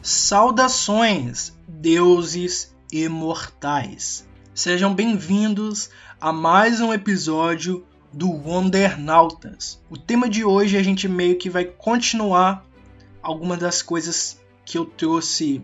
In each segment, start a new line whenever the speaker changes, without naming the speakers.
Saudações, deuses imortais! Sejam bem-vindos a mais um episódio do Wondernautas. O tema de hoje a gente meio que vai continuar algumas das coisas que eu trouxe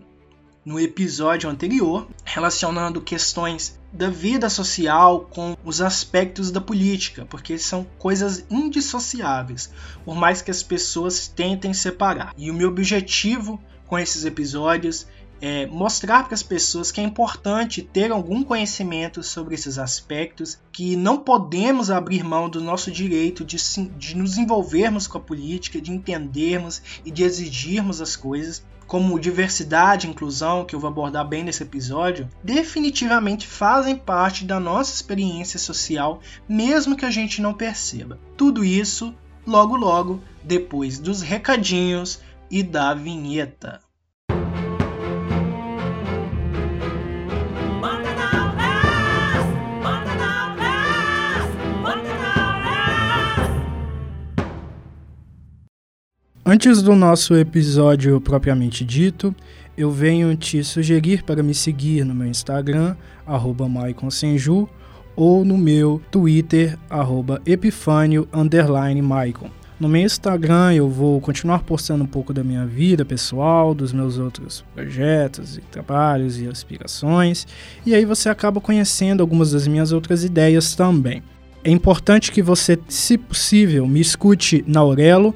no episódio anterior, relacionando questões da vida social com os aspectos da política, porque são coisas indissociáveis, por mais que as pessoas tentem separar. E o meu objetivo com esses episódios é mostrar para as pessoas que é importante ter algum conhecimento sobre esses aspectos, que não podemos abrir mão do nosso direito de, de nos envolvermos com a política, de entendermos e de exigirmos as coisas, como diversidade e inclusão, que eu vou abordar bem nesse episódio, definitivamente fazem parte da nossa experiência social, mesmo que a gente não perceba. Tudo isso logo logo depois dos recadinhos e da vinheta. Antes do nosso episódio propriamente dito, eu venho te sugerir para me seguir no meu Instagram, arroba maiconsenju, ou no meu Twitter, arroba epifânio, No meu Instagram eu vou continuar postando um pouco da minha vida pessoal, dos meus outros projetos e trabalhos e aspirações, e aí você acaba conhecendo algumas das minhas outras ideias também. É importante que você, se possível, me escute na Aurelo,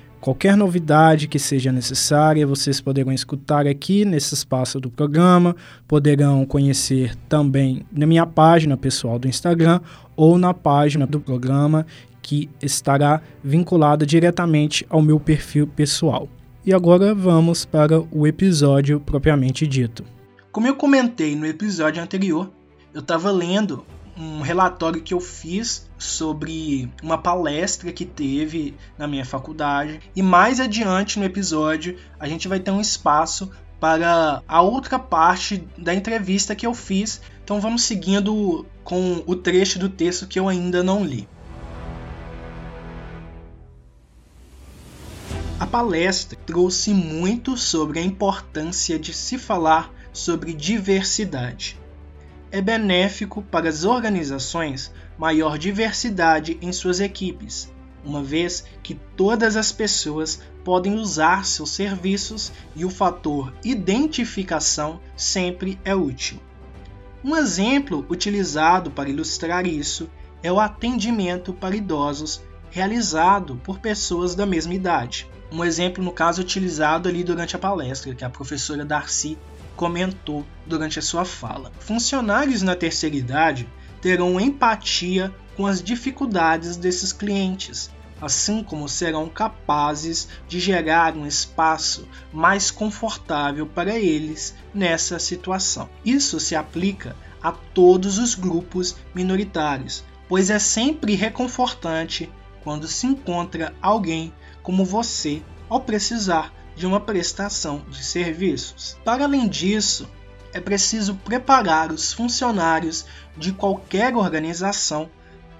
Qualquer novidade que seja necessária, vocês poderão escutar aqui nesse espaço do programa, poderão conhecer também na minha página pessoal do Instagram ou na página do programa que estará vinculada diretamente ao meu perfil pessoal. E agora vamos para o episódio propriamente dito. Como eu comentei no episódio anterior, eu estava lendo um relatório que eu fiz sobre uma palestra que teve na minha faculdade. E mais adiante no episódio, a gente vai ter um espaço para a outra parte da entrevista que eu fiz. Então vamos seguindo com o trecho do texto que eu ainda não li. A palestra trouxe muito sobre a importância de se falar sobre diversidade é benéfico para as organizações maior diversidade em suas equipes, uma vez que todas as pessoas podem usar seus serviços e o fator identificação sempre é útil. Um exemplo utilizado para ilustrar isso é o atendimento para idosos realizado por pessoas da mesma idade. Um exemplo, no caso, utilizado ali durante a palestra, que a professora Darcy comentou durante a sua fala. Funcionários na terceira idade terão empatia com as dificuldades desses clientes, assim como serão capazes de gerar um espaço mais confortável para eles nessa situação. Isso se aplica a todos os grupos minoritários, pois é sempre reconfortante quando se encontra alguém como você ao precisar de uma prestação de serviços. Para além disso, é preciso preparar os funcionários de qualquer organização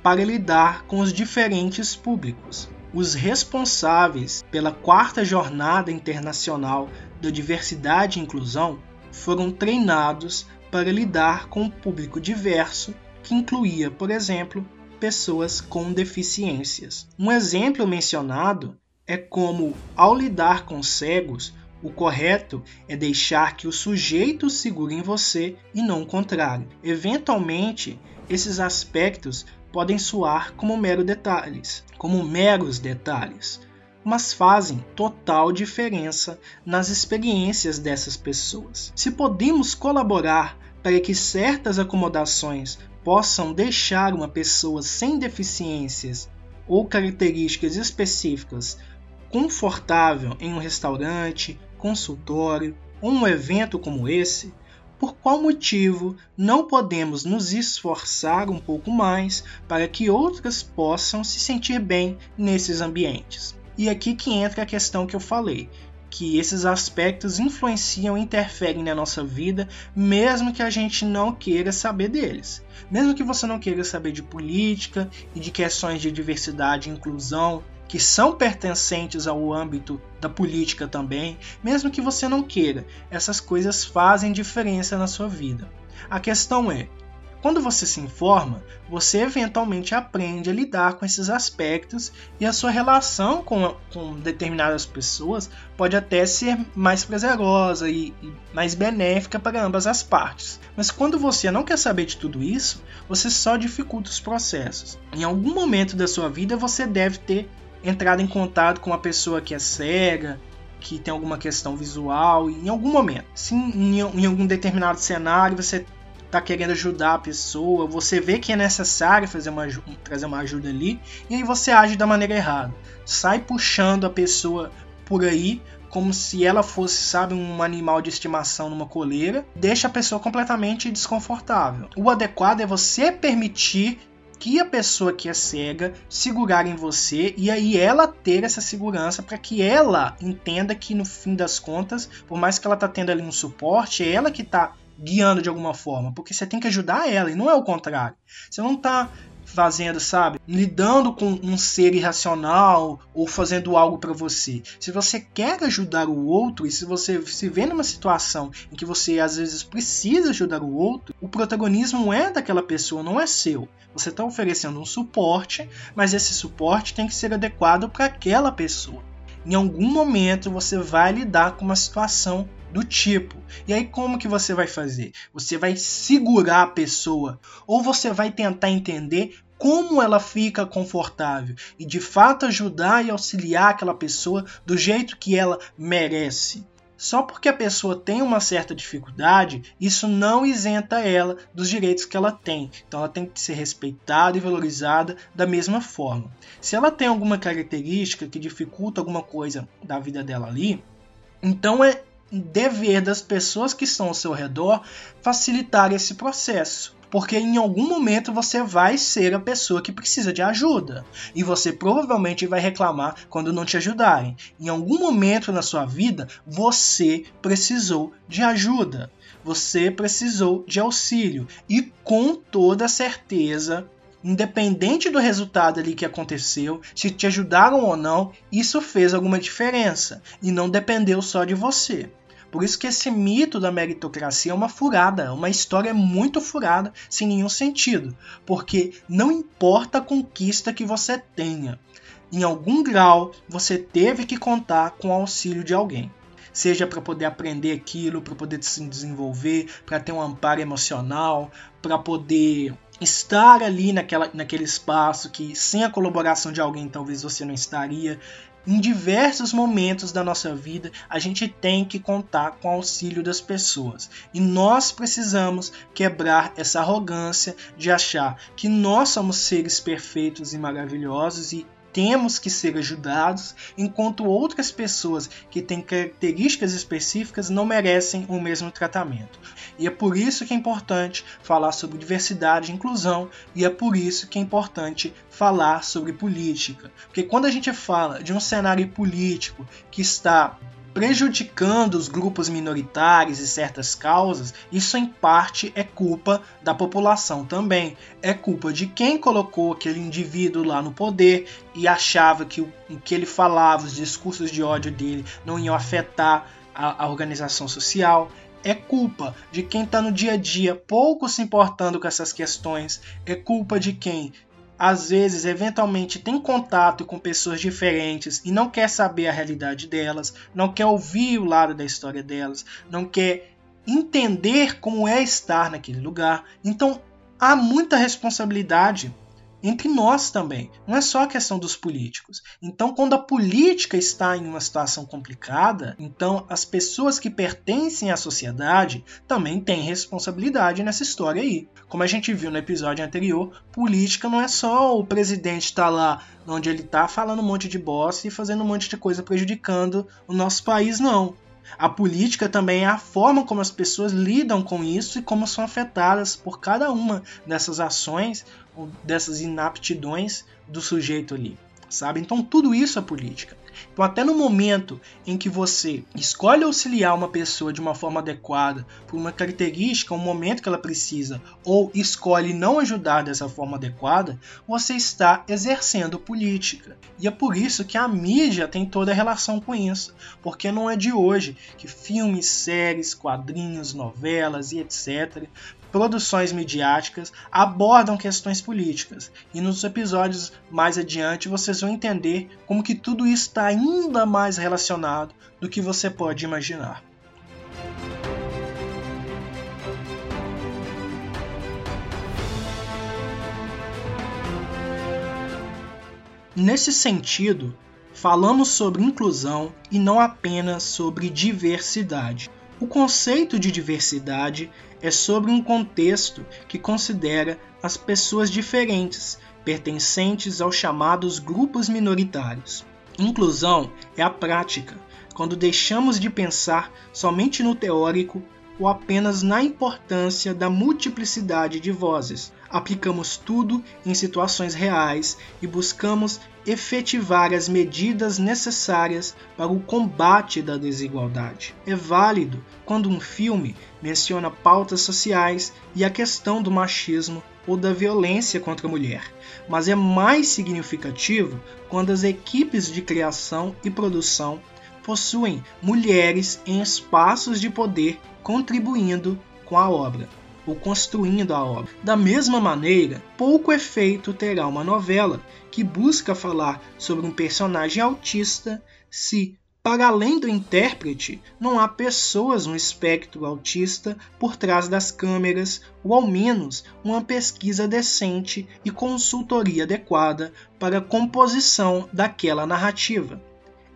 para lidar com os diferentes públicos. Os responsáveis pela quarta Jornada Internacional da Diversidade e Inclusão foram treinados para lidar com um público diverso que incluía, por exemplo, pessoas com deficiências. Um exemplo mencionado é como, ao lidar com cegos, o correto é deixar que o sujeito segure em você e não o contrário. Eventualmente, esses aspectos podem soar como mero detalhes, como meros detalhes, mas fazem total diferença nas experiências dessas pessoas. Se podemos colaborar para que certas acomodações possam deixar uma pessoa sem deficiências ou características específicas confortável em um restaurante, consultório ou um evento como esse, por qual motivo não podemos nos esforçar um pouco mais para que outras possam se sentir bem nesses ambientes? E aqui que entra a questão que eu falei, que esses aspectos influenciam e interferem na nossa vida, mesmo que a gente não queira saber deles. Mesmo que você não queira saber de política e de questões de diversidade e inclusão, que são pertencentes ao âmbito da política também, mesmo que você não queira, essas coisas fazem diferença na sua vida. A questão é: quando você se informa, você eventualmente aprende a lidar com esses aspectos e a sua relação com, com determinadas pessoas pode até ser mais prazerosa e, e mais benéfica para ambas as partes. Mas quando você não quer saber de tudo isso, você só dificulta os processos. Em algum momento da sua vida você deve ter entrado em contato com uma pessoa que é cega, que tem alguma questão visual, em algum momento. Se em, em algum determinado cenário você tá querendo ajudar a pessoa, você vê que é necessário fazer uma, trazer uma ajuda ali, e aí você age da maneira errada. Sai puxando a pessoa por aí como se ela fosse, sabe, um animal de estimação numa coleira, deixa a pessoa completamente desconfortável. O adequado é você permitir que a pessoa que é cega segurar em você e aí ela ter essa segurança para que ela entenda que no fim das contas, por mais que ela tá tendo ali um suporte, é ela que tá guiando de alguma forma, porque você tem que ajudar ela e não é o contrário. Você não está fazendo, sabe, lidando com um ser irracional ou fazendo algo para você. Se você quer ajudar o outro e se você se vê numa situação em que você às vezes precisa ajudar o outro, o protagonismo é daquela pessoa, não é seu. Você está oferecendo um suporte, mas esse suporte tem que ser adequado para aquela pessoa. Em algum momento você vai lidar com uma situação do tipo. E aí como que você vai fazer? Você vai segurar a pessoa ou você vai tentar entender como ela fica confortável e de fato ajudar e auxiliar aquela pessoa do jeito que ela merece. Só porque a pessoa tem uma certa dificuldade, isso não isenta ela dos direitos que ela tem. Então ela tem que ser respeitada e valorizada da mesma forma. Se ela tem alguma característica que dificulta alguma coisa da vida dela ali, então é dever das pessoas que estão ao seu redor facilitar esse processo. Porque em algum momento você vai ser a pessoa que precisa de ajuda. E você provavelmente vai reclamar quando não te ajudarem. Em algum momento na sua vida, você precisou de ajuda. Você precisou de auxílio. E com toda certeza independente do resultado ali que aconteceu, se te ajudaram ou não, isso fez alguma diferença e não dependeu só de você. Por isso que esse mito da meritocracia é uma furada, é uma história muito furada, sem nenhum sentido, porque não importa a conquista que você tenha, em algum grau você teve que contar com o auxílio de alguém. Seja para poder aprender aquilo, para poder se desenvolver, para ter um amparo emocional, para poder estar ali naquela, naquele espaço que sem a colaboração de alguém talvez você não estaria. Em diversos momentos da nossa vida, a gente tem que contar com o auxílio das pessoas. E nós precisamos quebrar essa arrogância de achar que nós somos seres perfeitos e maravilhosos e temos que ser ajudados, enquanto outras pessoas que têm características específicas não merecem o mesmo tratamento. E é por isso que é importante falar sobre diversidade e inclusão, e é por isso que é importante falar sobre política. Porque quando a gente fala de um cenário político que está prejudicando os grupos minoritários e certas causas, isso em parte é culpa da população também. É culpa de quem colocou aquele indivíduo lá no poder e achava que o, que ele falava, os discursos de ódio dele não iam afetar a, a organização social. É culpa de quem está no dia a dia pouco se importando com essas questões. É culpa de quem às vezes, eventualmente, tem contato com pessoas diferentes e não quer saber a realidade delas, não quer ouvir o lado da história delas, não quer entender como é estar naquele lugar. Então, há muita responsabilidade entre nós também. Não é só a questão dos políticos. Então, quando a política está em uma situação complicada, então as pessoas que pertencem à sociedade também têm responsabilidade nessa história aí. Como a gente viu no episódio anterior, política não é só o presidente estar tá lá onde ele está falando um monte de bosta e fazendo um monte de coisa prejudicando o nosso país, não. A política também é a forma como as pessoas lidam com isso e como são afetadas por cada uma dessas ações, dessas inaptidões do sujeito ali, sabe? Então tudo isso é política. Então, até no momento em que você escolhe auxiliar uma pessoa de uma forma adequada, por uma característica, um momento que ela precisa, ou escolhe não ajudar dessa forma adequada, você está exercendo política. E é por isso que a mídia tem toda a relação com isso, porque não é de hoje que filmes, séries, quadrinhos, novelas e etc produções midiáticas abordam questões políticas. E nos episódios mais adiante vocês vão entender como que tudo isso está ainda mais relacionado do que você pode imaginar. Nesse sentido, falamos sobre inclusão e não apenas sobre diversidade. O conceito de diversidade é sobre um contexto que considera as pessoas diferentes, pertencentes aos chamados grupos minoritários. Inclusão é a prática, quando deixamos de pensar somente no teórico ou apenas na importância da multiplicidade de vozes. Aplicamos tudo em situações reais e buscamos efetivar as medidas necessárias para o combate da desigualdade. É válido quando um filme menciona pautas sociais e a questão do machismo ou da violência contra a mulher, mas é mais significativo quando as equipes de criação e produção possuem mulheres em espaços de poder contribuindo com a obra ou construindo a obra. Da mesma maneira, pouco efeito terá uma novela que busca falar sobre um personagem autista se, para além do intérprete, não há pessoas no espectro autista por trás das câmeras, ou ao menos uma pesquisa decente e consultoria adequada para a composição daquela narrativa.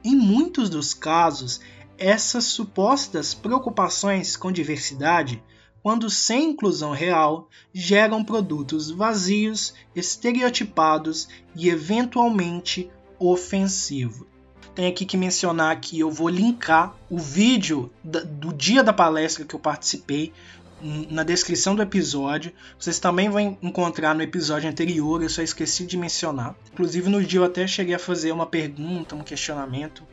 Em muitos dos casos, essas supostas preocupações com diversidade quando sem inclusão real, geram produtos vazios, estereotipados e eventualmente ofensivos. Tem aqui que mencionar que eu vou linkar o vídeo do dia da palestra que eu participei na descrição do episódio. Vocês também vão encontrar no episódio anterior, eu só esqueci de mencionar. Inclusive no dia eu até cheguei a fazer uma pergunta, um questionamento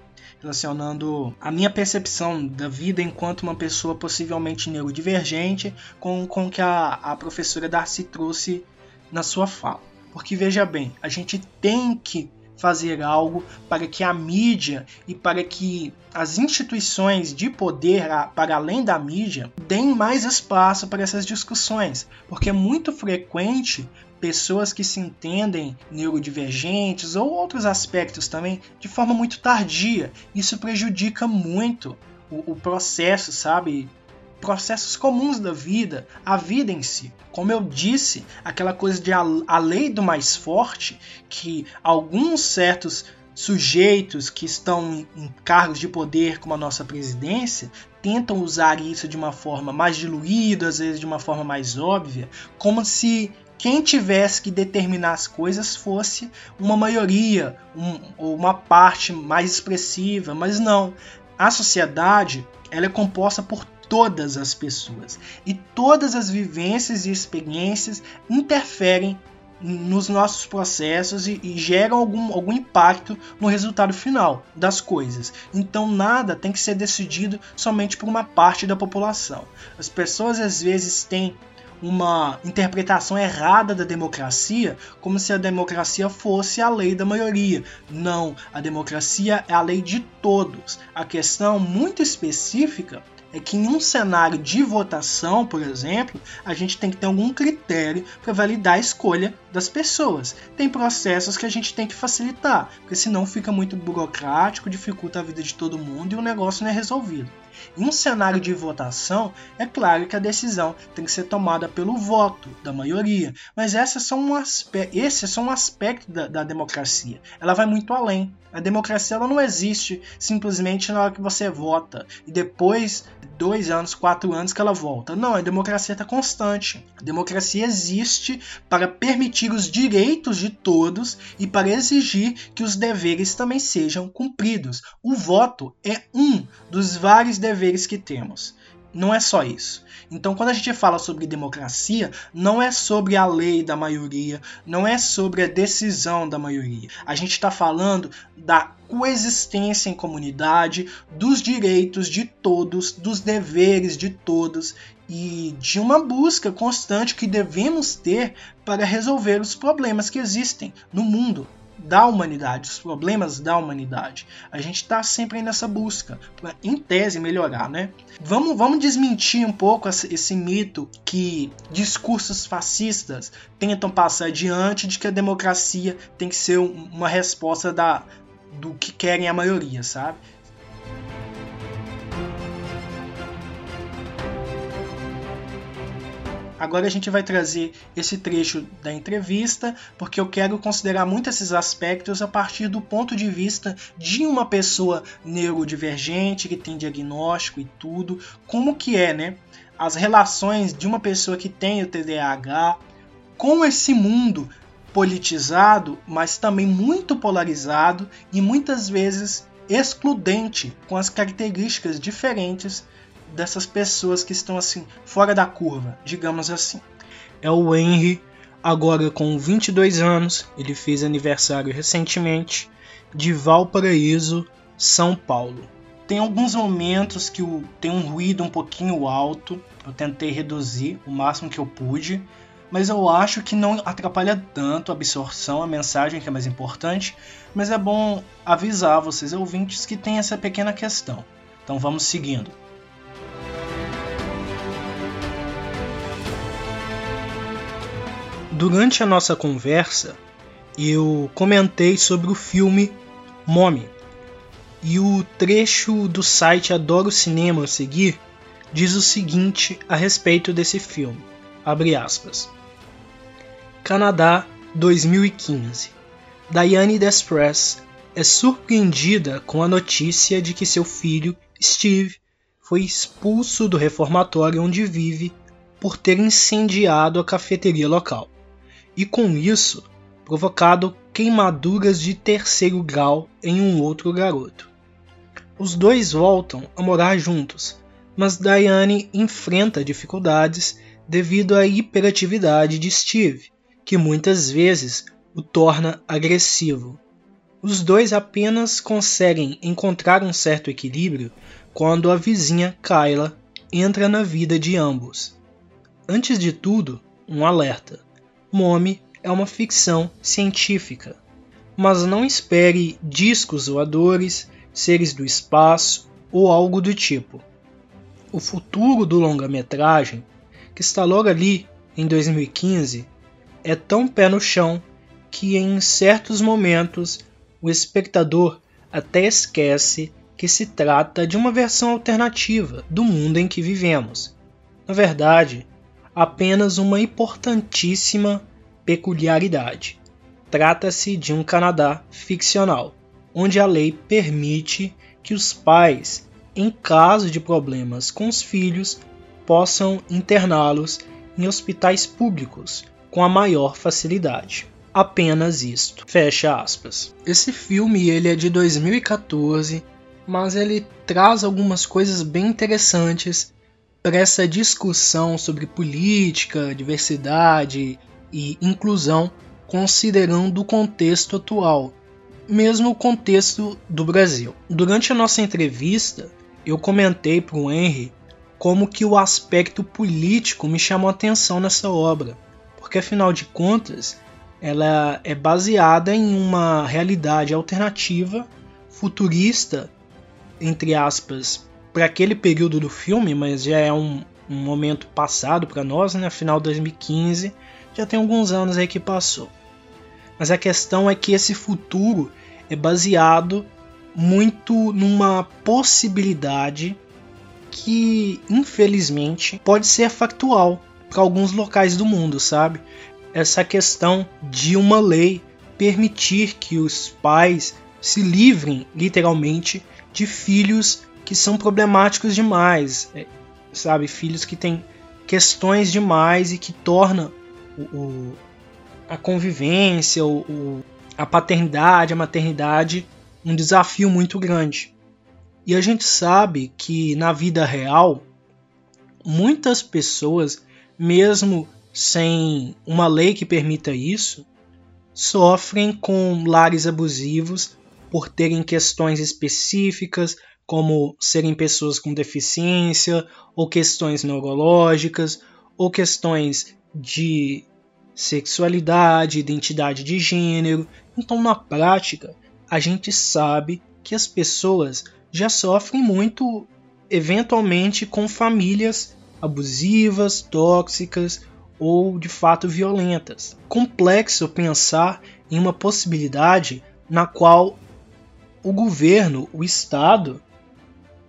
relacionando a minha percepção da vida enquanto uma pessoa possivelmente neurodivergente com, o que a, a professora Darcy trouxe na sua fala. Porque veja bem, a gente tem que fazer algo para que a mídia e para que as instituições de poder, para além da mídia, deem mais espaço para essas discussões, porque é muito frequente pessoas que se entendem neurodivergentes ou outros aspectos também de forma muito tardia. Isso prejudica muito o, o processo, sabe? processos comuns da vida, a vida em si. Como eu disse, aquela coisa de a, a, lei do mais forte, que alguns certos sujeitos que estão em cargos de poder, como a nossa presidência, tentam usar isso de uma forma mais diluída, às vezes de uma forma mais óbvia, como se quem tivesse que determinar as coisas fosse uma maioria, um, ou uma parte mais expressiva, mas não. A sociedade ela é composta por todas as pessoas e todas as vivências e experiências interferem nos nossos processos e, e, geram algum, algum impacto no resultado final das coisas. Então nada tem que ser decidido somente por uma parte da população. As pessoas às vezes têm uma interpretação errada da democracia, como se a democracia fosse a lei da maioria. Não, a democracia é a lei de todos. A questão muito específica é que em um cenário de votação, por exemplo, a gente tem que ter algum critério para validar a escolha das pessoas. Tem processos que a gente tem que facilitar, porque senão fica muito burocrático, dificulta a vida de todo mundo e o negócio não é resolvido. Em um cenário de votação, é claro que a decisão tem que ser tomada pelo voto da maioria, mas esse é só um, aspecto, esse é só um aspecto da, da democracia. Ela vai muito além. A democracia ela não existe simplesmente na hora que você vota e depois dois anos, quatro anos que ela volta. Não, a democracia está constante. A democracia existe para permitir os direitos de todos e para exigir que os deveres também sejam cumpridos. O voto é um dos vários deveres que temos. Não é só isso. Então, quando a gente fala sobre democracia, não é sobre a lei da maioria, não é sobre a decisão da maioria. A gente está falando da coexistência em comunidade, dos direitos de todos, dos deveres de todos e de uma busca constante que devemos ter para resolver os problemas que existem no mundo da humanidade, os problemas da humanidade. A gente está sempre nessa busca, para, em tese, melhorar, né? Vamos, vamos desmentir um pouco esse, esse mito que discursos fascistas tentam passar adiante de que a democracia tem que ser uma resposta da, do que querem a maioria, sabe? Agora a gente vai trazer esse trecho da entrevista, porque eu quero considerar muito esses aspectos a partir do ponto de vista de uma pessoa neurodivergente que tem diagnóstico e tudo, como que é, né? As relações de uma pessoa que tem o TDAH com esse mundo politizado, mas também muito polarizado e muitas vezes excludente, com as características diferentes dessas pessoas que estão assim fora da curva, digamos assim. É o Henry, agora com 22 anos, ele fez aniversário recentemente, de Valparaíso, São Paulo. Tem alguns momentos que tem um ruído um pouquinho alto, eu tentei reduzir o máximo que eu pude, mas eu acho que não atrapalha tanto a absorção, a mensagem que é mais importante, mas é bom avisar vocês ouvintes que tem essa pequena questão. Então vamos seguindo. Durante a nossa conversa, eu comentei sobre o filme Mommy. E o trecho do site Adoro Cinema a seguir diz o seguinte a respeito desse filme. Abre aspas. Canadá 2015. Diane Despress é surpreendida com a notícia de que seu filho, Steve, foi expulso do reformatório onde vive por ter incendiado a cafeteria local e com isso provocado queimaduras de terceiro grau em um outro garoto. Os dois voltam a morar juntos, mas Diane enfrenta dificuldades devido à hiperatividade de Steve, que muitas vezes o torna agressivo. Os dois apenas conseguem encontrar um certo equilíbrio quando a vizinha Kyla entra na vida de ambos. Antes de tudo, um alerta. Mommy é uma ficção científica, mas não espere discos voadores, seres do espaço ou algo do tipo. O futuro do longa-metragem, que está logo ali em 2015, é tão pé no chão que em certos momentos o espectador até esquece que se trata de uma versão alternativa do mundo em que vivemos. Na verdade, apenas uma importantíssima peculiaridade. Trata-se de um Canadá ficcional, onde a lei permite que os pais, em caso de problemas com os filhos, possam interná-los em hospitais públicos com a maior facilidade. Apenas isto. Fecha aspas. Esse filme ele é de 2014, mas ele traz algumas coisas bem interessantes para essa discussão sobre política, diversidade e inclusão, considerando o contexto atual, mesmo o contexto do Brasil. Durante a nossa entrevista, eu comentei para o Henry como que o aspecto político me chamou a atenção nessa obra, porque afinal de contas, ela é baseada em uma realidade alternativa, futurista, entre aspas, para aquele período do filme, mas já é um, um momento passado para nós, né? Final de 2015, já tem alguns anos aí que passou. Mas a questão é que esse futuro é baseado muito numa possibilidade que, infelizmente, pode ser factual para alguns locais do mundo, sabe? Essa questão de uma lei permitir que os pais se livrem, literalmente, de filhos que são problemáticos demais, é, sabe? Filhos que têm questões demais e que tornam o, o, a convivência, o, a paternidade, a maternidade um desafio muito grande. E a gente sabe que na vida real, muitas pessoas, mesmo sem uma lei que permita isso, sofrem com lares abusivos por terem questões específicas, como serem pessoas com deficiência, ou questões neurológicas, ou questões de sexualidade, identidade de gênero. Então, na prática, a gente sabe que as pessoas já sofrem muito, eventualmente, com famílias abusivas, tóxicas ou de fato violentas. Complexo pensar em uma possibilidade na qual o governo, o Estado,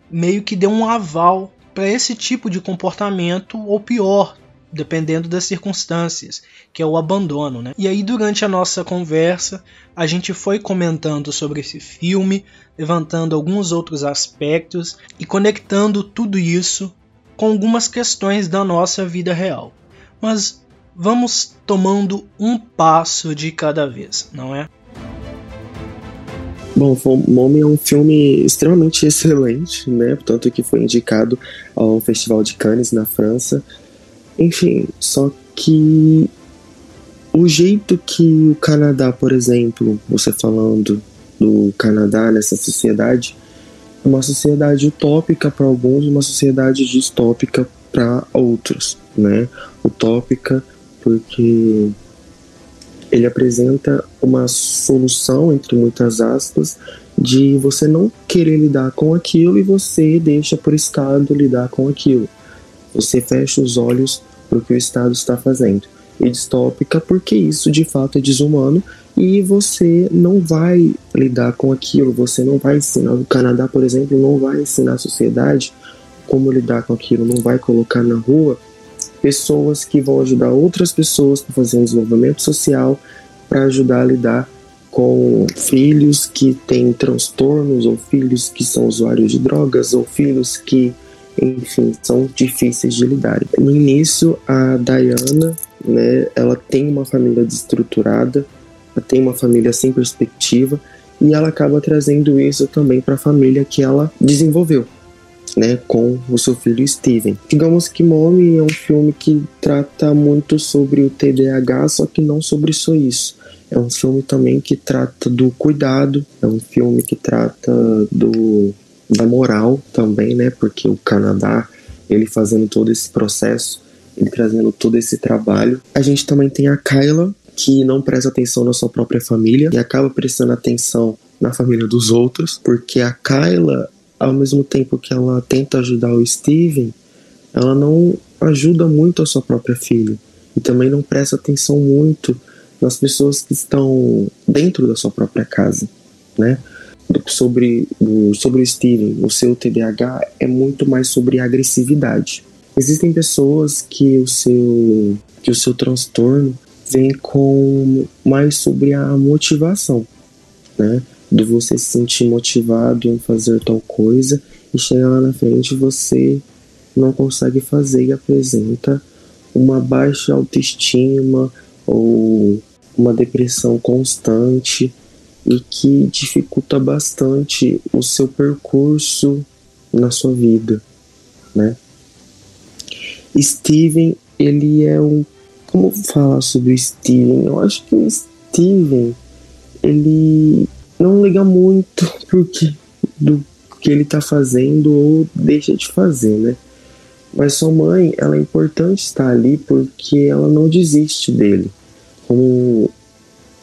meio que deu um aval para esse tipo de comportamento, ou pior, dependendo das circunstâncias, que é o abandono. Né? E aí, durante a nossa conversa, a gente foi comentando sobre esse filme, levantando alguns outros aspectos e conectando tudo isso com algumas questões da nossa vida real. Mas vamos tomando um passo de cada vez, não é?
Bom, Mommy é um filme extremamente excelente, né? Tanto que foi indicado ao Festival de Cannes na França. Enfim, só que o jeito que o Canadá, por exemplo, você falando do Canadá nessa sociedade, é uma sociedade utópica para alguns, uma sociedade distópica para outros, né? Utópica porque ele apresenta uma solução, entre muitas aspas, de você não querer lidar com aquilo e você deixa o Estado lidar com aquilo. Você fecha os olhos para o que o Estado está fazendo. E distópica porque isso de fato é desumano e você não vai lidar com aquilo, você não vai ensinar. O Canadá, por exemplo, não vai ensinar a sociedade como lidar com aquilo, não vai colocar na rua pessoas que vão ajudar outras pessoas a fazer um desenvolvimento social, para ajudar a lidar com filhos que têm transtornos, ou filhos que são usuários de drogas, ou filhos que, enfim, são difíceis de lidar. No início, a Diana, né, ela tem uma família desestruturada, ela tem uma família sem perspectiva, e ela acaba trazendo isso também para a família que ela desenvolveu né, com o seu filho Steven. Digamos que Mommy é um filme que trata muito sobre o TDAH, só que não sobre só isso. É um filme também que trata do cuidado, é um filme que trata do da moral também, né? Porque o Canadá, ele fazendo todo esse processo, ele trazendo todo esse trabalho. A gente também tem a Kyla, que não presta atenção na sua própria família e acaba prestando atenção na família dos outros, porque a Kyla ao mesmo tempo que ela tenta ajudar o Steven, ela não ajuda muito a sua própria filha e também não presta atenção muito nas pessoas que estão dentro da sua própria casa, né? Sobre sobre o Steven, o seu TDAH é muito mais sobre agressividade. Existem pessoas que o seu que o seu transtorno vem com mais sobre a motivação, né? De você se sentir motivado em fazer tal coisa e chegar lá na frente você não consegue fazer e apresenta uma baixa autoestima ou uma depressão constante e que dificulta bastante o seu percurso na sua vida, né? Steven, ele é um como falar sobre o Steven? Eu acho que o Steven ele não liga muito porque do que ele tá fazendo ou deixa de fazer, né? Mas sua mãe, ela é importante estar ali porque ela não desiste dele. Como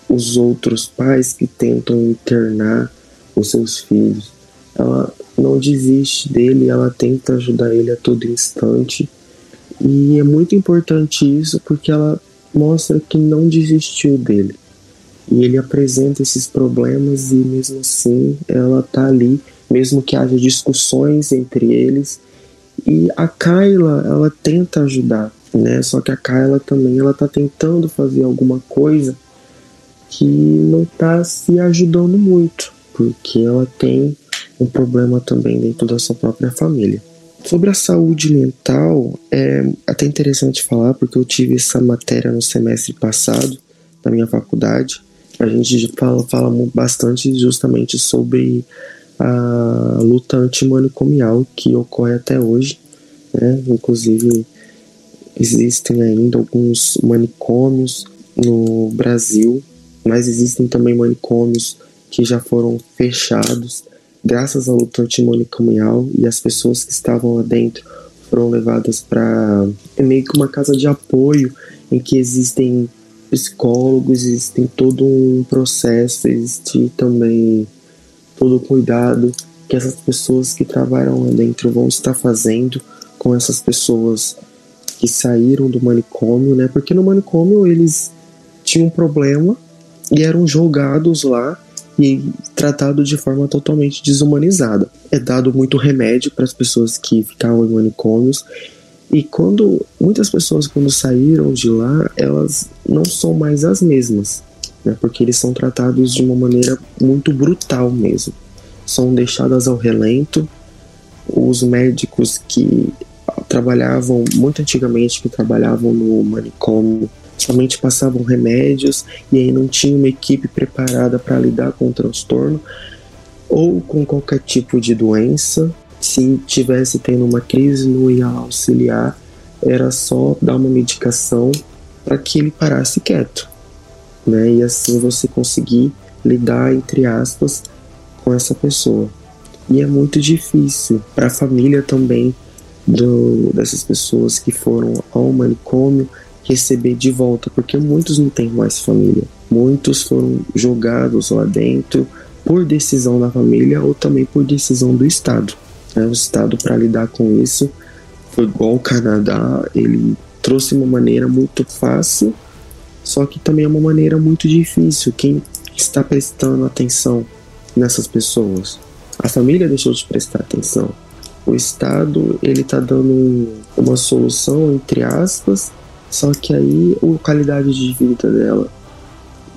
os outros pais que tentam internar os seus filhos. Ela não desiste dele, ela tenta ajudar ele a todo instante. E é muito importante isso porque ela mostra que não desistiu dele. E ele apresenta esses problemas e mesmo assim ela tá ali, mesmo que haja discussões entre eles. E a Kyla, ela tenta ajudar, né? Só que a Kyla também ela tá tentando fazer alguma coisa que não tá se ajudando muito, porque ela tem um problema também dentro da sua própria família. Sobre a saúde mental, é até interessante falar, porque eu tive essa matéria no semestre passado da minha faculdade. A gente fala, fala bastante justamente sobre a luta antimanicomial que ocorre até hoje. Né? Inclusive, existem ainda alguns manicômios no Brasil, mas existem também manicômios que já foram fechados graças à luta antimanicomial e as pessoas que estavam lá dentro foram levadas para é meio que uma casa de apoio em que existem psicólogos, existem todo um processo, existe também todo o cuidado que essas pessoas que trabalham lá dentro vão estar fazendo com essas pessoas que saíram do manicômio, né? Porque no manicômio eles tinham um problema e eram julgados lá e tratado de forma totalmente desumanizada. É dado muito remédio para as pessoas que ficavam em manicômios e quando muitas pessoas quando saíram de lá, elas não são mais as mesmas, né? Porque eles são tratados de uma maneira muito brutal mesmo. São deixadas ao relento. Os médicos que trabalhavam muito antigamente, que trabalhavam no manicômio, somente passavam remédios e aí não tinha uma equipe preparada para lidar com o transtorno ou com qualquer tipo de doença. Se tivesse tendo uma crise, não ia auxiliar, era só dar uma medicação para que ele parasse quieto, né? E assim você conseguir lidar entre aspas com essa pessoa. E é muito difícil para a família também do, dessas pessoas que foram ao manicômio receber de volta, porque muitos não têm mais família. Muitos foram jogados lá dentro por decisão da família ou também por decisão do Estado. É, o Estado, para lidar com isso, foi igual o Canadá, ele trouxe uma maneira muito fácil, só que também é uma maneira muito difícil. Quem está prestando atenção nessas pessoas? A família deixou de prestar atenção. O Estado ele está dando uma solução entre aspas só que aí a qualidade de vida dela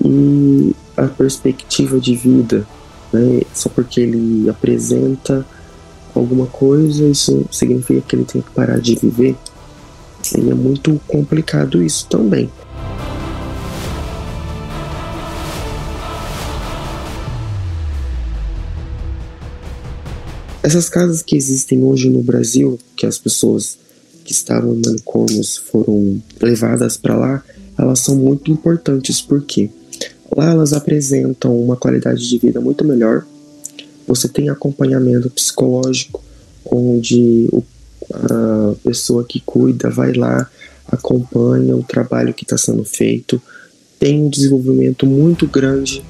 e a perspectiva de vida, né? Só porque ele apresenta alguma coisa, isso significa que ele tem que parar de viver. E é muito complicado isso também. Essas casas que existem hoje no Brasil, que as pessoas que estavam em manicômios foram levadas para lá, elas são muito importantes porque lá elas apresentam uma qualidade de vida muito melhor. Você tem acompanhamento psicológico, onde a pessoa que cuida vai lá, acompanha o trabalho que está sendo feito, tem um desenvolvimento muito grande.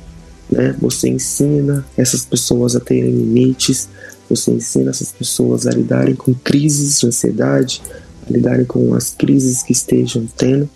Né? Você ensina essas pessoas a terem limites, você ensina essas pessoas a lidarem com crises de ansiedade, lidarem com as crises que estejam tendo.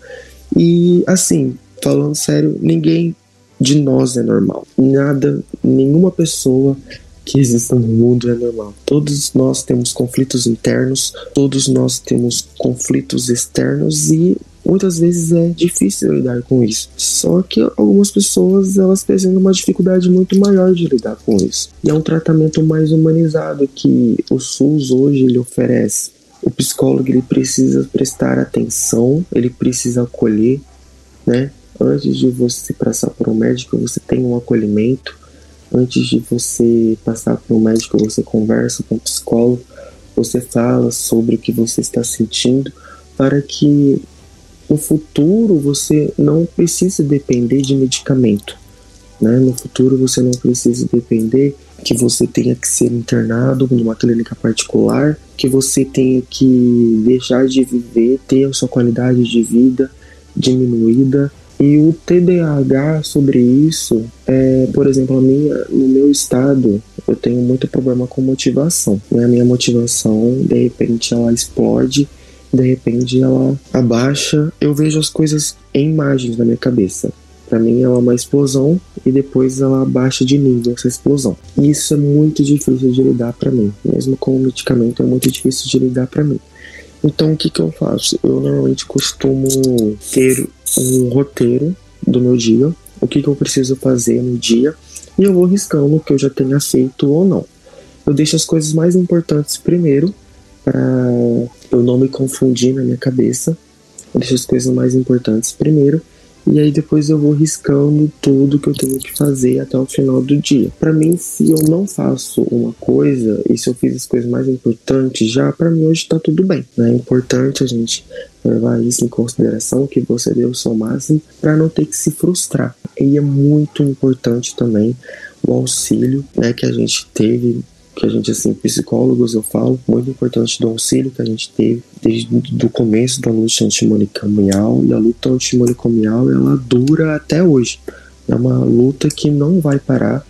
E assim, falando sério, ninguém de nós é normal. Nada, nenhuma pessoa que exista no mundo é normal. Todos nós temos conflitos internos, todos nós temos conflitos externos e muitas vezes é difícil lidar com isso. Só que algumas pessoas elas apresentam uma dificuldade muito maior de lidar com isso. E é um tratamento mais humanizado que o SUS hoje ele oferece o psicólogo ele precisa prestar atenção, ele precisa acolher, né? Antes de você passar por um médico, você tem um acolhimento. Antes de você passar por um médico, você conversa com o psicólogo, você fala sobre o que você está sentindo, para que no futuro você não precise depender de medicamento. Né? No futuro você não precisa depender que você tenha que ser internado numa clínica particular, que você tenha que deixar de viver, ter a sua qualidade de vida diminuída E o TDAH sobre isso é, por exemplo, a minha, no meu estado, eu tenho muito problema com motivação. Né? A minha motivação, de repente, ela explode, de repente ela abaixa. Eu vejo as coisas em imagens na minha cabeça. Para mim, ela é uma explosão e depois ela abaixa de nível essa explosão. E isso é muito difícil de lidar para mim. Mesmo com o medicamento, é muito difícil de lidar para mim. Então, o que, que eu faço? Eu normalmente costumo ter um roteiro do meu dia, o que, que eu preciso fazer no dia, e eu vou riscando o que eu já tenha feito ou não. Eu deixo as coisas mais importantes primeiro, para eu não me confundir na minha cabeça. Eu deixo as coisas mais importantes primeiro e aí depois eu vou riscando tudo que eu tenho que fazer até o final do dia. Para mim, se eu não faço uma coisa e se eu fiz as coisas mais importantes já, para mim hoje tá tudo bem. Né? É importante a gente levar isso em consideração, que você deu o seu máximo, para não ter que se frustrar. E é muito importante também o auxílio né, que a gente teve que a gente, assim, psicólogos, eu falo, muito importante do auxílio que a gente teve desde o começo da luta antimanicomial, e a luta antimanicomial, ela dura até hoje. É uma luta que não vai parar,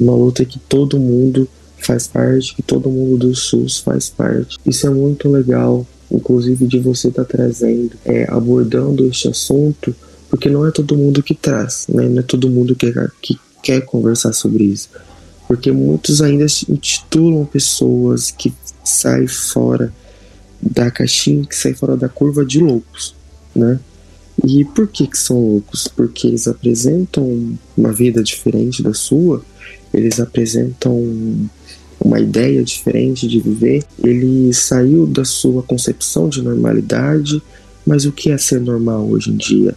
é uma luta que todo mundo faz parte, que todo mundo do SUS faz parte. Isso é muito legal, inclusive de você estar tá trazendo, é, abordando este assunto, porque não é todo mundo que traz, né? não é todo mundo que, que quer conversar sobre isso porque muitos ainda intitulam pessoas que saem fora da caixinha, que saem fora da curva de loucos, né? E por que que são loucos? Porque eles apresentam uma vida diferente da sua, eles apresentam uma ideia diferente de viver, ele saiu da sua concepção de normalidade, mas o que é ser normal hoje em dia?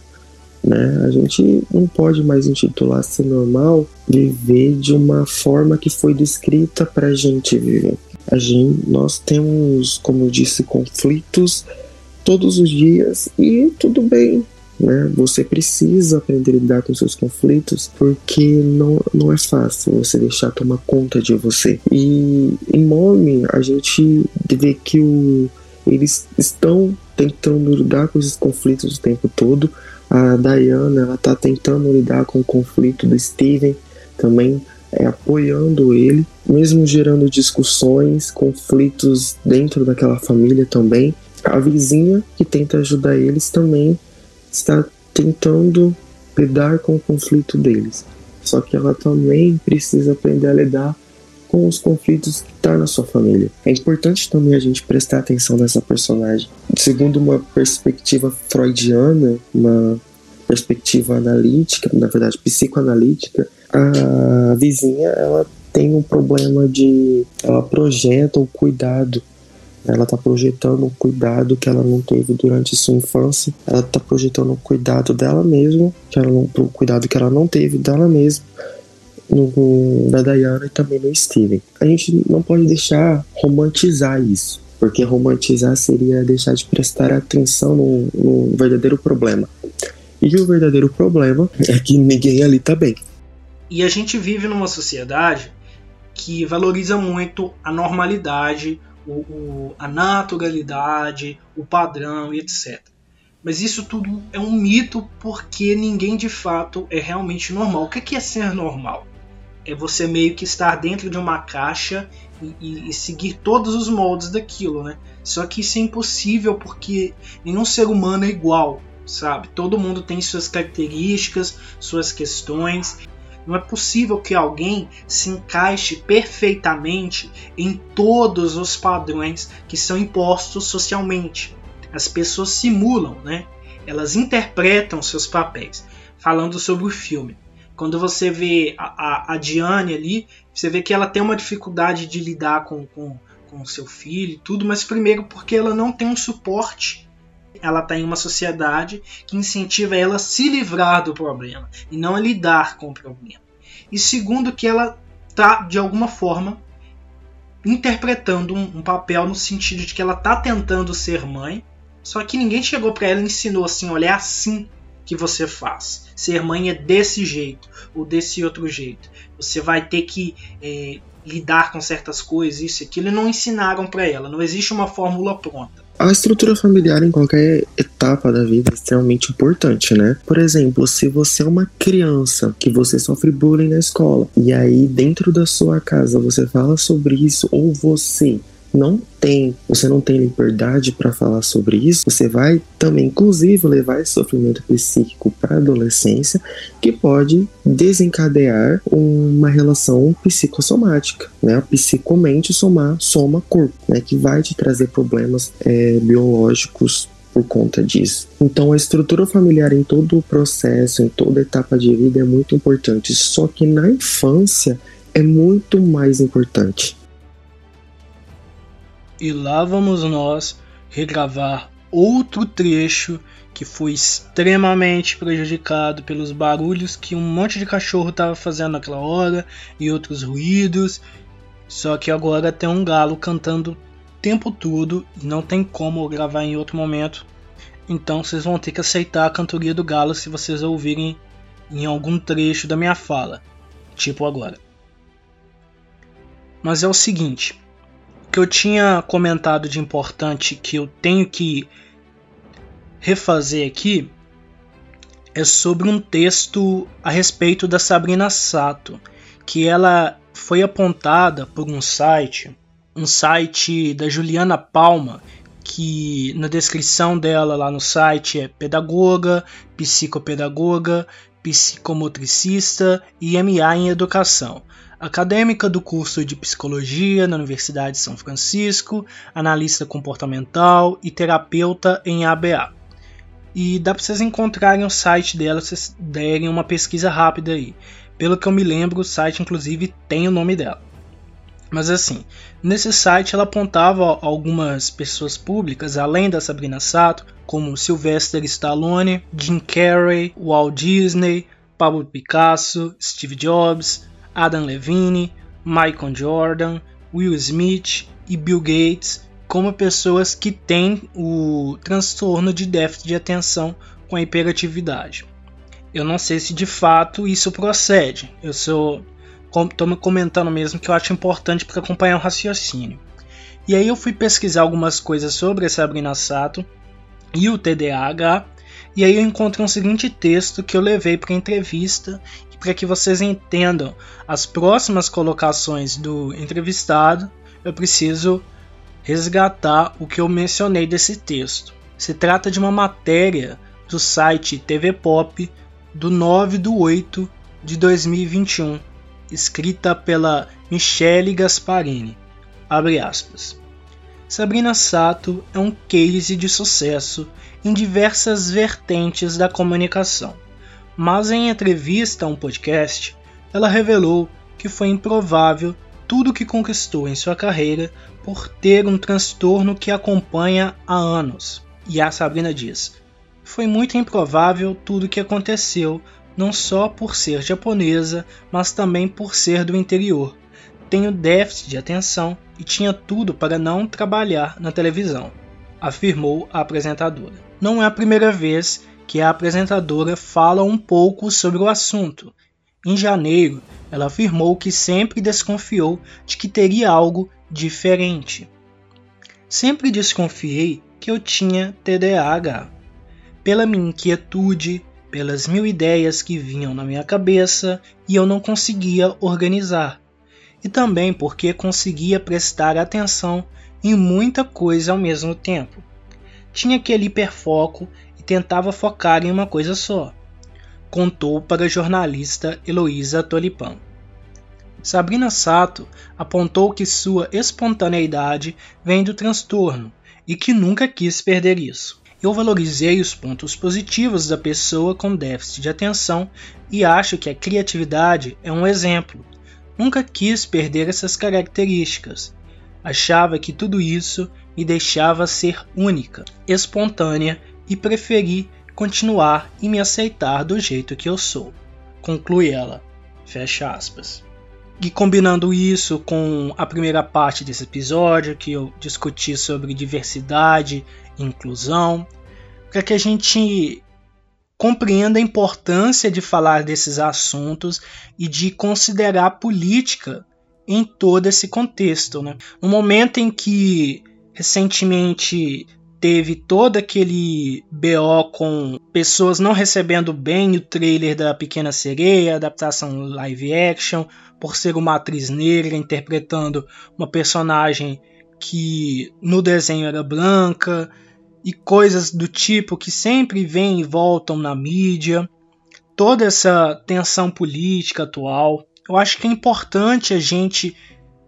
Né? A gente não pode mais intitular ser normal viver de uma forma que foi descrita para a gente viver. A gente, nós temos, como eu disse, conflitos todos os dias e tudo bem. Né? Você precisa aprender a lidar com seus conflitos porque não, não é fácil você deixar tomar conta de você. E em Mormon a gente vê que o, eles estão tentando lidar com esses conflitos o tempo todo, a Diana ela tá tentando lidar com o conflito do Steven, também é, apoiando ele, mesmo gerando discussões, conflitos dentro daquela família também. A vizinha que tenta ajudar eles também está tentando lidar com o conflito deles. Só que ela também precisa aprender a lidar com os conflitos que está na sua família. É importante também a gente prestar atenção nessa personagem. Segundo uma perspectiva freudiana, uma perspectiva analítica, na verdade psicoanalítica, a vizinha ela tem um problema de ela projeta o cuidado ela está projetando um cuidado que ela não teve durante sua infância. Ela está projetando um cuidado dela mesma, que ela não, cuidado que ela não teve dela mesma no, na Diana e também no Steven. A gente não pode deixar romantizar isso, porque romantizar seria deixar de prestar atenção no, no verdadeiro problema. E o verdadeiro problema é que ninguém ali tá bem.
E a gente vive numa sociedade que valoriza muito a normalidade, o, o, a naturalidade, o padrão e etc. Mas isso tudo é um mito porque ninguém de fato é realmente normal. O que é ser normal? é você meio que estar dentro de uma caixa e, e, e, seguir todos os moldes daquilo, né? Só que isso é impossível porque nenhum ser humano é igual, sabe? Todo mundo tem suas características, suas questões. Não é possível que alguém se encaixe perfeitamente em todos os padrões que são impostos socialmente. As pessoas simulam, né? Elas interpretam seus papéis. Falando sobre o filme, quando você vê a, a, a Diane ali, você vê que ela tem uma dificuldade de lidar com, com, com seu filho e tudo, mas primeiro porque ela não tem um suporte. Ela está em uma sociedade que incentiva ela a se livrar do problema e não a lidar com o problema. E segundo, que ela está, de alguma forma, interpretando um, um, papel no sentido de que ela está tentando ser mãe, só que ninguém chegou para ela e ensinou assim: olha, é assim que você faz. Ser mãe é desse jeito ou desse outro jeito. Você vai ter que é, lidar com certas coisas, isso e aquilo, e não ensinaram para ela. Não existe uma fórmula pronta.
A estrutura familiar em qualquer etapa da vida é extremamente importante, né? Por exemplo, se você é uma criança que você sofre bullying na escola e aí dentro da sua casa você fala sobre isso ou você não tem, você não tem liberdade para falar sobre isso, você vai também, inclusive, levar esse sofrimento psíquico para a adolescência, que pode desencadear uma relação psicossomática, né? A psicomente somar, soma corpo, né? Que vai te trazer problemas é, biológicos por conta disso. Então, a estrutura familiar em todo o processo, em toda etapa de vida é muito importante. Só que na infância é muito mais importante.
E lá vamos nós regravar outro trecho que foi extremamente prejudicado pelos barulhos que um monte de cachorro estava fazendo naquela hora e outros ruídos. Só que agora tem um galo cantando o tempo todo não tem como gravar em outro momento. Então vocês vão ter que aceitar a cantoria do galo se vocês ouvirem em algum trecho da minha fala, tipo agora. Mas é o seguinte, que eu tinha comentado de importante que eu tenho que refazer aqui é sobre um texto a respeito da Sabrina Sato, que ela foi apontada por um site, um site da Juliana Palma, que na descrição dela lá no site é pedagoga, psicopedagoga, psicomotricista e MA em educação acadêmica do curso de psicologia na Universidade de São Francisco, analista comportamental e terapeuta em ABA. E dá para vocês encontrarem o site dela se vocês derem uma pesquisa rápida aí. Pelo que eu me lembro, o site inclusive tem o nome dela. Mas assim, nesse site ela apontava algumas pessoas públicas, além da Sabrina Sato, como Sylvester Stallone, Jim Carrey, Walt Disney, Pablo Picasso, Steve Jobs, Adam Levine, Michael Jordan, Will Smith e Bill Gates como pessoas que têm o transtorno de déficit de atenção com a hiperatividade. Eu não sei se de fato isso procede. Eu sou estou comentando mesmo que eu acho importante para acompanhar o raciocínio. E aí eu fui pesquisar algumas coisas sobre a Sabrina Sato e o TDAH, e aí eu encontrei um seguinte texto que eu levei para entrevista para que vocês entendam as próximas colocações do entrevistado, eu preciso resgatar o que eu mencionei desse texto. Se trata de uma matéria do site TV Pop do 9 de 8 de 2021, escrita pela Michele Gasparini. Abre aspas. Sabrina Sato é um case de sucesso em diversas vertentes da comunicação mas em entrevista a um podcast, ela revelou que foi improvável tudo o que conquistou em sua carreira por ter um transtorno que acompanha há anos. E a Sabrina diz: Foi muito improvável tudo o que aconteceu, não só por ser japonesa, mas também por ser do interior. Tenho déficit de atenção e tinha tudo para não trabalhar na televisão, afirmou a apresentadora. Não é a primeira vez que a apresentadora fala um pouco sobre o assunto. Em janeiro, ela afirmou que sempre desconfiou de que teria algo diferente. Sempre desconfiei que eu tinha TDAH. Pela minha inquietude, pelas mil ideias que vinham na minha cabeça e eu não conseguia organizar. E também porque conseguia prestar atenção em muita coisa ao mesmo tempo. Tinha aquele hiperfoco e tentava focar em uma coisa só, contou para a jornalista Heloísa Tolipan. Sabrina Sato apontou que sua espontaneidade vem do transtorno e que nunca quis perder isso. Eu valorizei os pontos positivos da pessoa com déficit de atenção e acho que a criatividade é um exemplo. Nunca quis perder essas características. Achava que tudo isso me deixava ser única, espontânea e preferi continuar e me aceitar do jeito que eu sou. Conclui ela. Fecha aspas. E combinando isso com a primeira parte desse episódio, que eu discuti sobre diversidade e inclusão, para que a gente compreenda a importância de falar desses assuntos e de considerar a política em todo esse contexto. Né? No momento em que recentemente teve todo aquele BO com pessoas não recebendo bem o trailer da Pequena Sereia, adaptação live action, por ser uma atriz negra interpretando uma personagem que no desenho era branca e coisas do tipo que sempre vêm e voltam na mídia. Toda essa tensão política atual. Eu acho que é importante a gente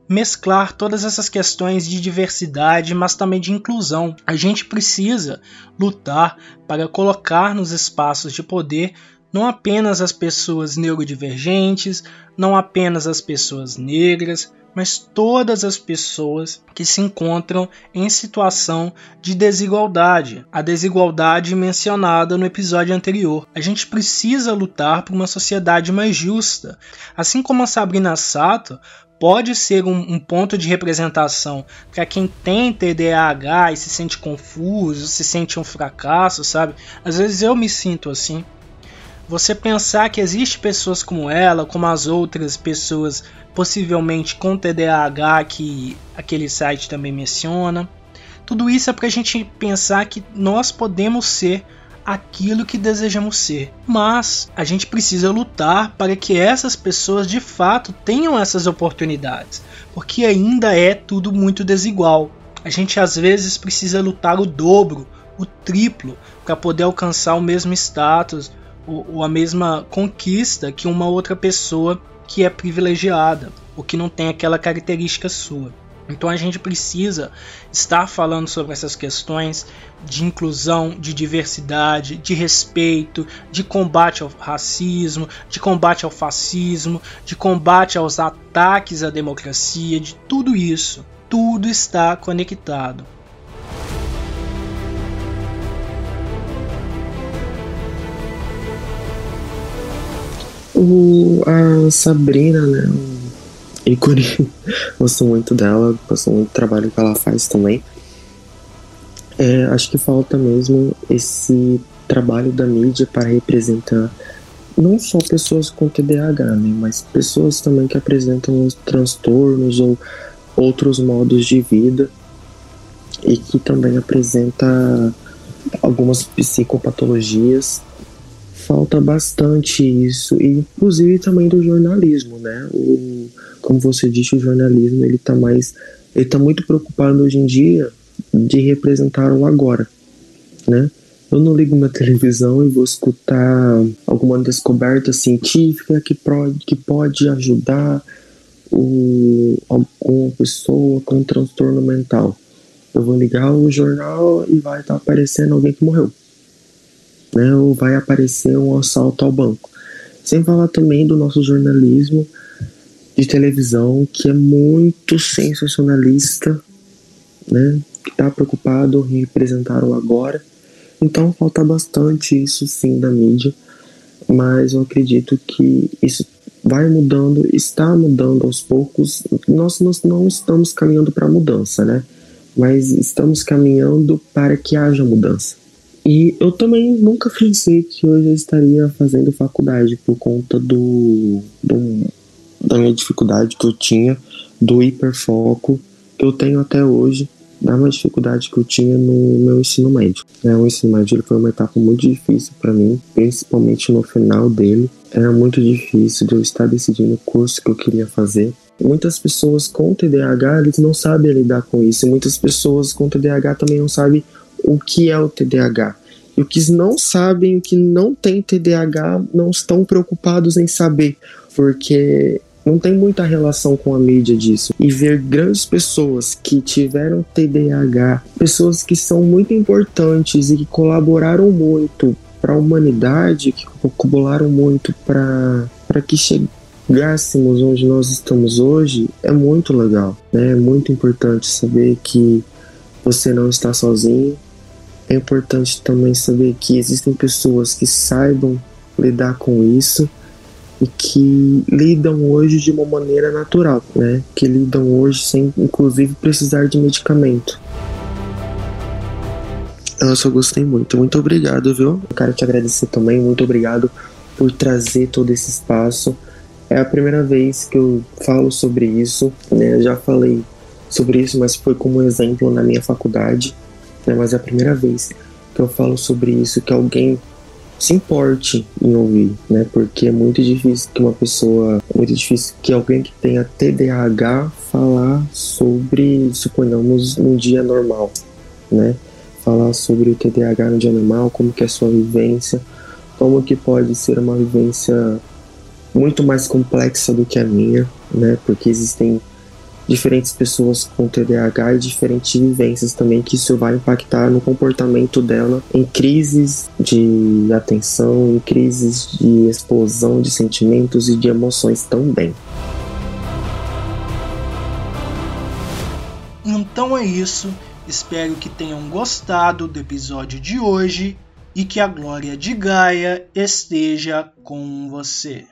mesclar todas essas questões de diversidade, mas também de inclusão. A gente precisa lutar para colocar nos espaços de poder não apenas as pessoas neurodivergentes, não apenas as pessoas negras, mas todas as pessoas que se encontram em situação de desigualdade, a desigualdade mencionada no episódio anterior. A gente precisa lutar por uma sociedade mais justa. Assim como a Sabrina Sato pode ser um, um ponto de representação para quem tem TDAH e se sente confuso, se sente um fracasso, sabe? Às vezes eu me sinto assim. Você pensar que existe pessoas como ela, como as outras pessoas possivelmente com TDAH que aquele site também menciona. Tudo isso é para a gente pensar que nós podemos ser aquilo que desejamos ser. Mas a gente precisa lutar para que essas pessoas de fato tenham essas oportunidades, porque ainda é tudo muito desigual. A gente às vezes precisa lutar o dobro, o triplo, para poder alcançar o mesmo status ou, a mesma conquista que uma outra pessoa que é privilegiada, ou que não tem aquela característica sua. Então a gente precisa estar falando sobre essas questões de inclusão, de diversidade, de respeito, de combate ao racismo, de combate ao fascismo, de combate aos ataques à democracia, de tudo isso. Tudo está conectado.
O, a Sabrina, né? O ícone, gosto muito dela, gosto muito do trabalho que ela faz também. É, acho que falta mesmo esse trabalho da mídia para representar não só pessoas com TDAH, né, mas pessoas também que apresentam transtornos ou outros modos de vida e que também apresenta algumas psicopatologias falta bastante isso, e inclusive também do jornalismo, né? O, como você disse, o jornalismo ele tá mais, ele tá muito preocupado hoje em dia de representar o agora, né? Eu não ligo na televisão e vou escutar alguma descoberta científica que pode, que pode ajudar o, alguma pessoa com transtorno mental. Eu vou ligar o jornal e vai estar tá aparecendo alguém que morreu né, ou vai aparecer um assalto ao banco. Sem falar também do nosso jornalismo de televisão, que é muito sensacionalista, né, que está preocupado em representar o agora. Então falta bastante isso sim da mídia, mas eu acredito que isso vai mudando, está mudando aos poucos. Nós, nós não estamos caminhando para a mudança, né? Mas estamos caminhando para que haja mudança. E eu também nunca pensei que hoje eu estaria fazendo faculdade por conta do, do da minha dificuldade que eu tinha, do hiperfoco que eu tenho até hoje, da uma dificuldade que eu tinha no meu ensino médio. É, o ensino médio foi uma etapa muito difícil para mim, principalmente no final dele. Era muito difícil de eu estar decidindo o curso que eu queria fazer. Muitas pessoas com TDAH eles não sabem lidar com isso. Muitas pessoas com TDAH também não sabem o que é o TDAH. E os que não sabem, o que não tem TDAH, não estão preocupados em saber, porque não tem muita relação com a mídia disso. E ver grandes pessoas que tiveram TDAH, pessoas que são muito importantes e que colaboraram muito para a humanidade, que colaboraram muito para que chegássemos onde nós estamos hoje, é muito legal. Né? É muito importante saber que você não está sozinho, é importante também saber que existem pessoas que saibam lidar com isso e que lidam hoje de uma maneira natural, né? Que lidam hoje sem, inclusive, precisar de medicamento. Eu só gostei muito. Muito obrigado, viu? Eu quero te agradecer também. Muito obrigado por trazer todo esse espaço. É a primeira vez que eu falo sobre isso, né? Eu já falei sobre isso, mas foi como exemplo na minha faculdade né? Mas é a primeira vez que eu falo sobre isso, que alguém se importe em ouvir, né? Porque é muito difícil que uma pessoa, é muito difícil que alguém que tenha TDAH falar sobre, suponhamos, um dia normal, né? Falar sobre o TDAH no dia normal, como que é a sua vivência, como que pode ser uma vivência muito mais complexa do que a minha, né? Porque existem diferentes pessoas com TDAH e diferentes vivências também, que isso vai impactar no comportamento dela em crises de atenção, em crises de explosão de sentimentos e de emoções também.
Então é isso. Espero que tenham gostado do episódio de hoje e que a glória de Gaia esteja com você.